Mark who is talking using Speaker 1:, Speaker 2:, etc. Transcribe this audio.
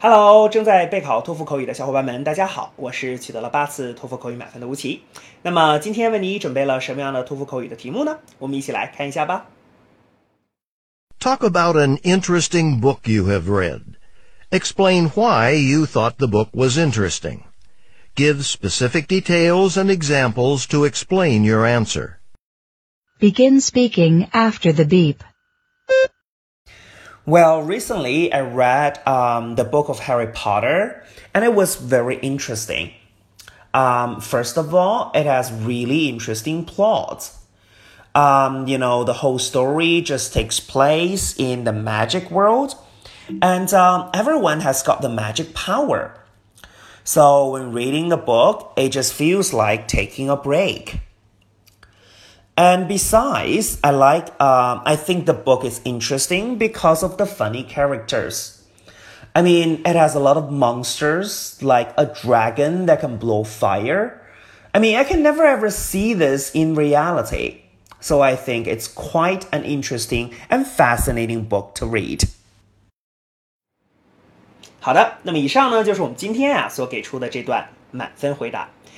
Speaker 1: Hello，正在备考托福口语的小伙伴们，大家好，我是取得了八次托福口语满分的吴奇。那么今天为你准备了什么样的托福口语的题目呢？我们一起来看一下吧。
Speaker 2: Talk about an interesting book you have read. Explain why you thought the book was interesting. Give specific details and examples to explain your answer.
Speaker 3: Begin speaking after the beep.
Speaker 1: Well, recently I read um, the book of Harry Potter, and it was very interesting. Um, first of all, it has really interesting plots. Um, you know, the whole story just takes place in the magic world, and um, everyone has got the magic power. So when reading the book, it just feels like taking a break. And besides, I like, um, I think the book is interesting because of the funny characters. I mean, it has a lot of monsters, like a dragon that can blow fire. I mean, I can never ever see this in reality. So I think it's quite an interesting and fascinating book to read. 好的，那么以上呢就是我们今天啊所给出的这段满分回答。